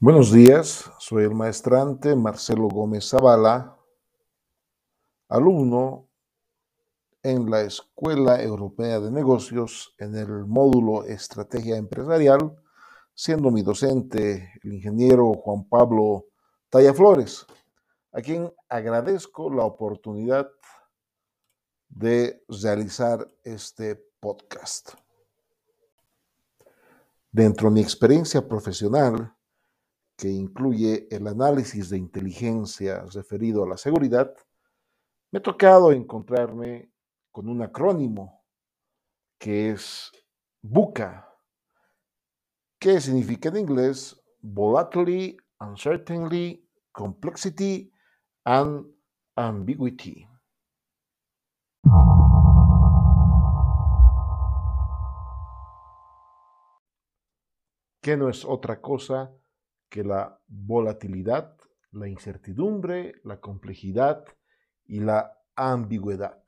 Buenos días, soy el maestrante Marcelo Gómez Zavala, alumno en la Escuela Europea de Negocios en el módulo Estrategia Empresarial, siendo mi docente el ingeniero Juan Pablo Tallaflores, a quien agradezco la oportunidad de realizar este podcast. Dentro de mi experiencia profesional, que incluye el análisis de inteligencia referido a la seguridad, me ha tocado encontrarme con un acrónimo que es BUCA, que significa en inglés Volatility, Uncertainty, Complexity and Ambiguity. que no es otra cosa que la volatilidad, la incertidumbre, la complejidad y la ambigüedad.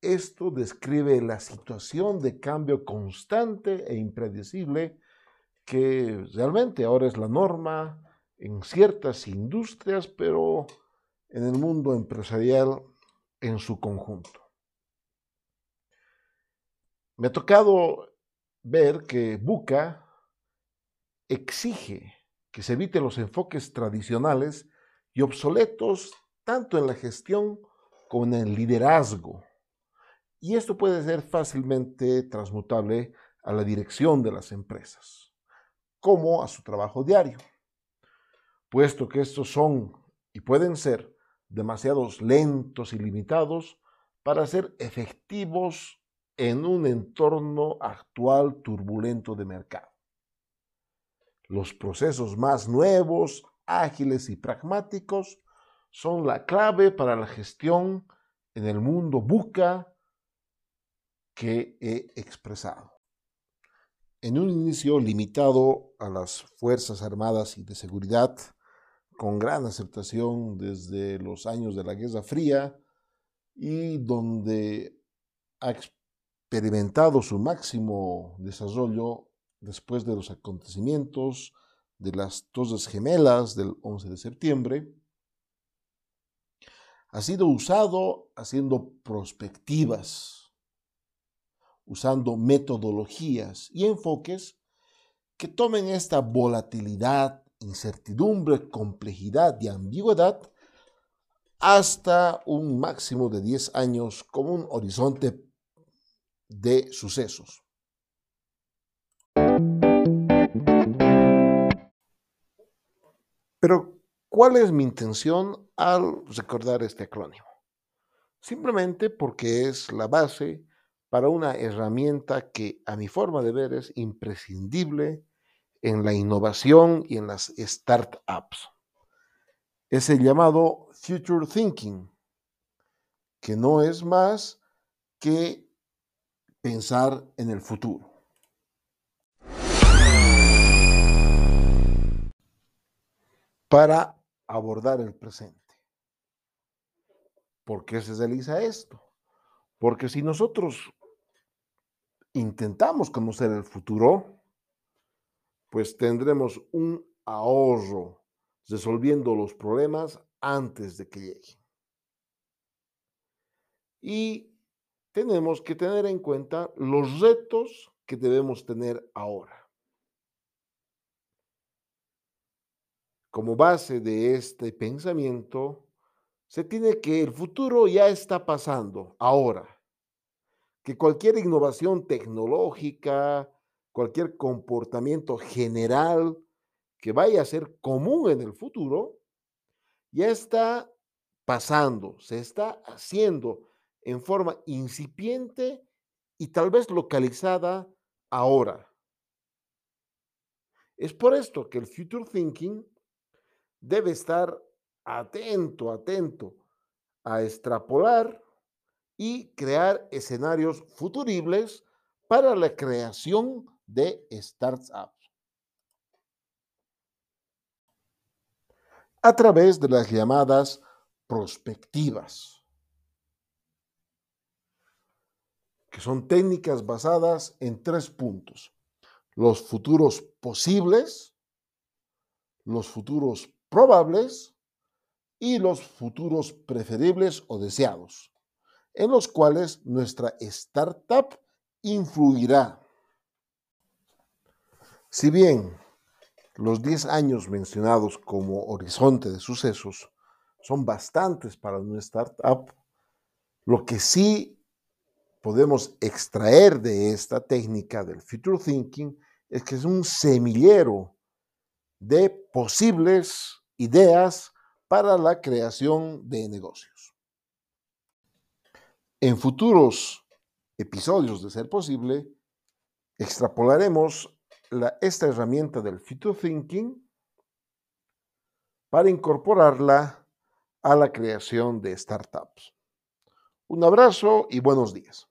Esto describe la situación de cambio constante e impredecible que realmente ahora es la norma en ciertas industrias, pero en el mundo empresarial en su conjunto. Me ha tocado ver que Buca exige que se eviten los enfoques tradicionales y obsoletos tanto en la gestión como en el liderazgo. Y esto puede ser fácilmente transmutable a la dirección de las empresas, como a su trabajo diario, puesto que estos son y pueden ser demasiados lentos y limitados para ser efectivos en un entorno actual turbulento de mercado. Los procesos más nuevos, ágiles y pragmáticos son la clave para la gestión en el mundo buca que he expresado. En un inicio limitado a las Fuerzas Armadas y de Seguridad, con gran aceptación desde los años de la Guerra Fría y donde ha experimentado su máximo desarrollo después de los acontecimientos de las Torres Gemelas del 11 de septiembre, ha sido usado haciendo prospectivas, usando metodologías y enfoques que tomen esta volatilidad, incertidumbre, complejidad y ambigüedad hasta un máximo de 10 años como un horizonte de sucesos. Pero, ¿cuál es mi intención al recordar este acrónimo? Simplemente porque es la base para una herramienta que a mi forma de ver es imprescindible en la innovación y en las startups. Es el llamado Future Thinking, que no es más que pensar en el futuro. Para abordar el presente. ¿Por qué se realiza esto? Porque si nosotros intentamos conocer el futuro, pues tendremos un ahorro resolviendo los problemas antes de que lleguen. Y tenemos que tener en cuenta los retos que debemos tener ahora. Como base de este pensamiento, se tiene que el futuro ya está pasando ahora, que cualquier innovación tecnológica, cualquier comportamiento general que vaya a ser común en el futuro, ya está pasando, se está haciendo en forma incipiente y tal vez localizada ahora. Es por esto que el future thinking debe estar atento, atento a extrapolar y crear escenarios futuribles para la creación de startups. A través de las llamadas prospectivas, que son técnicas basadas en tres puntos. Los futuros posibles, los futuros probables y los futuros preferibles o deseados, en los cuales nuestra startup influirá. Si bien los 10 años mencionados como horizonte de sucesos son bastantes para una startup, lo que sí podemos extraer de esta técnica del future thinking es que es un semillero de posibles ideas para la creación de negocios. En futuros episodios, de ser posible, extrapolaremos esta herramienta del future thinking para incorporarla a la creación de startups. Un abrazo y buenos días.